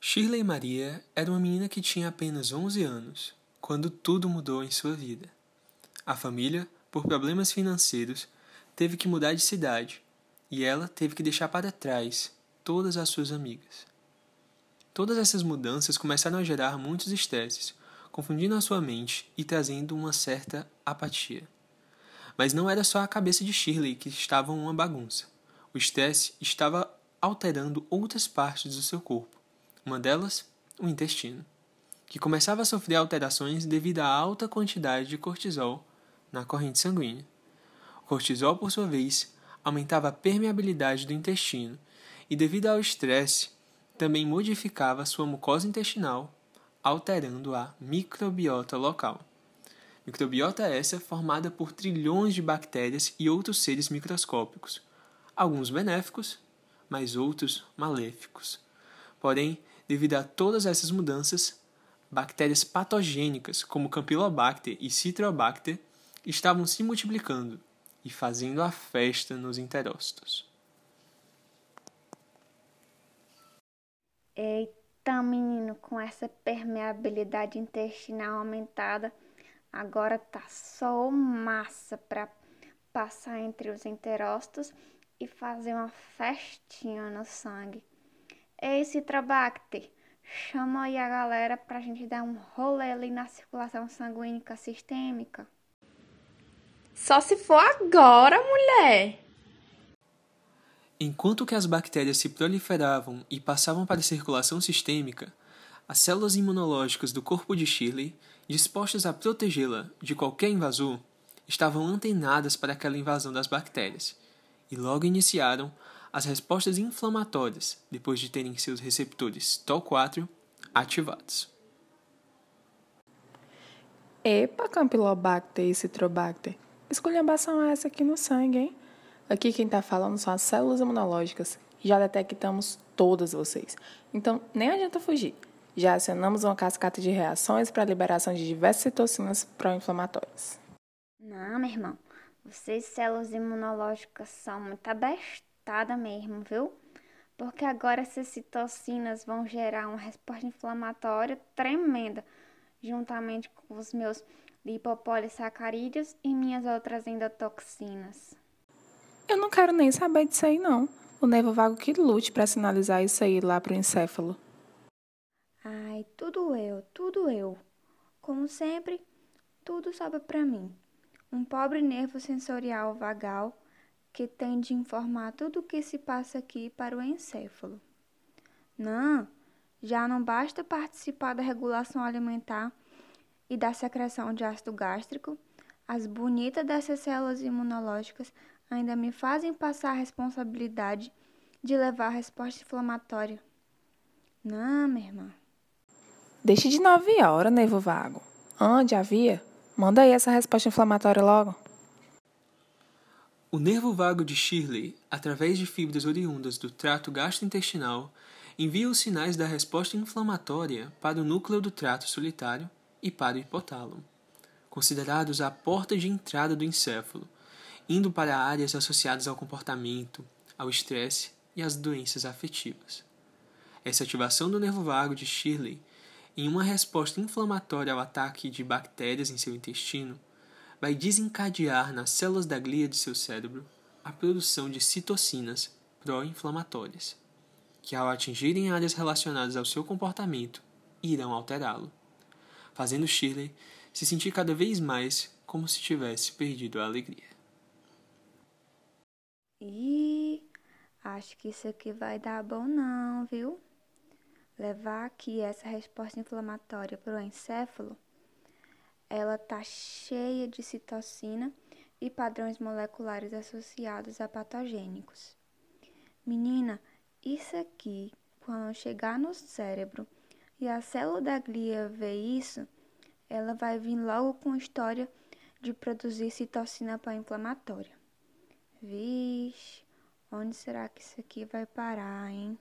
Shirley Maria era uma menina que tinha apenas 11 anos, quando tudo mudou em sua vida. A família, por problemas financeiros, teve que mudar de cidade e ela teve que deixar para trás todas as suas amigas. Todas essas mudanças começaram a gerar muitos estresses, confundindo a sua mente e trazendo uma certa apatia. Mas não era só a cabeça de Shirley que estava uma bagunça. O estresse estava alterando outras partes do seu corpo. Uma delas, o intestino, que começava a sofrer alterações devido à alta quantidade de cortisol na corrente sanguínea. O cortisol, por sua vez, aumentava a permeabilidade do intestino e, devido ao estresse, também modificava sua mucosa intestinal, alterando a microbiota local. Microbiota essa formada por trilhões de bactérias e outros seres microscópicos, alguns benéficos, mas outros maléficos. Porém, devido a todas essas mudanças, bactérias patogênicas como Campylobacter e Citrobacter estavam se multiplicando e fazendo a festa nos enterócitos. Eita, menino, com essa permeabilidade intestinal aumentada, agora tá só massa para passar entre os enterócitos e fazer uma festinha no sangue. Ei, Citrobacter, chama aí a galera pra gente dar um rolê ali na circulação sanguínea sistêmica. Só se for agora, mulher! Enquanto que as bactérias se proliferavam e passavam para a circulação sistêmica, as células imunológicas do corpo de Shirley, dispostas a protegê-la de qualquer invasor, estavam antenadas para aquela invasão das bactérias e logo iniciaram as respostas inflamatórias depois de terem seus receptores TOL4 ativados. Epa, Campylobacter e Citrobacter, esculhambação é essa aqui no sangue, hein? Aqui quem está falando são as células imunológicas. Já detectamos todas vocês. Então, nem adianta fugir. Já acionamos uma cascata de reações para a liberação de diversas citocinas pró-inflamatórias. Não, meu irmão. Vocês, células imunológicas, são muito abestadas mesmo, viu? Porque agora essas citocinas vão gerar uma resposta inflamatória tremenda, juntamente com os meus lipopolissacarídeos e minhas outras endotoxinas. Eu não quero nem saber disso aí, não. O nervo vago que lute para sinalizar isso aí lá pro encéfalo. Ai, tudo eu, tudo eu. Como sempre, tudo sobra para mim. Um pobre nervo sensorial vagal que tem de informar tudo o que se passa aqui para o encéfalo. Não, já não basta participar da regulação alimentar e da secreção de ácido gástrico, as bonitas dessas células imunológicas ainda me fazem passar a responsabilidade de levar a resposta inflamatória. Não, minha irmã. Deixe de nove horas, nervo vago. Ande, havia. Manda aí essa resposta inflamatória logo. O nervo vago de Shirley, através de fibras oriundas do trato gastrointestinal, envia os sinais da resposta inflamatória para o núcleo do trato solitário e para o hipotálamo, considerados a porta de entrada do encéfalo, indo para áreas associadas ao comportamento, ao estresse e às doenças afetivas. Essa ativação do nervo vago de Shirley, em uma resposta inflamatória ao ataque de bactérias em seu intestino, vai desencadear nas células da glia de seu cérebro a produção de citocinas pró-inflamatórias, que ao atingirem áreas relacionadas ao seu comportamento, irão alterá-lo, fazendo Shirley se sentir cada vez mais como se tivesse perdido a alegria. Ih, acho que isso aqui vai dar bom não, viu? Levar aqui essa resposta inflamatória para o encéfalo, ela tá cheia de citocina e padrões moleculares associados a patogênicos. Menina, isso aqui, quando chegar no cérebro e a célula da glia ver isso, ela vai vir logo com história de produzir citocina pró-inflamatória. Vixe, onde será que isso aqui vai parar, hein?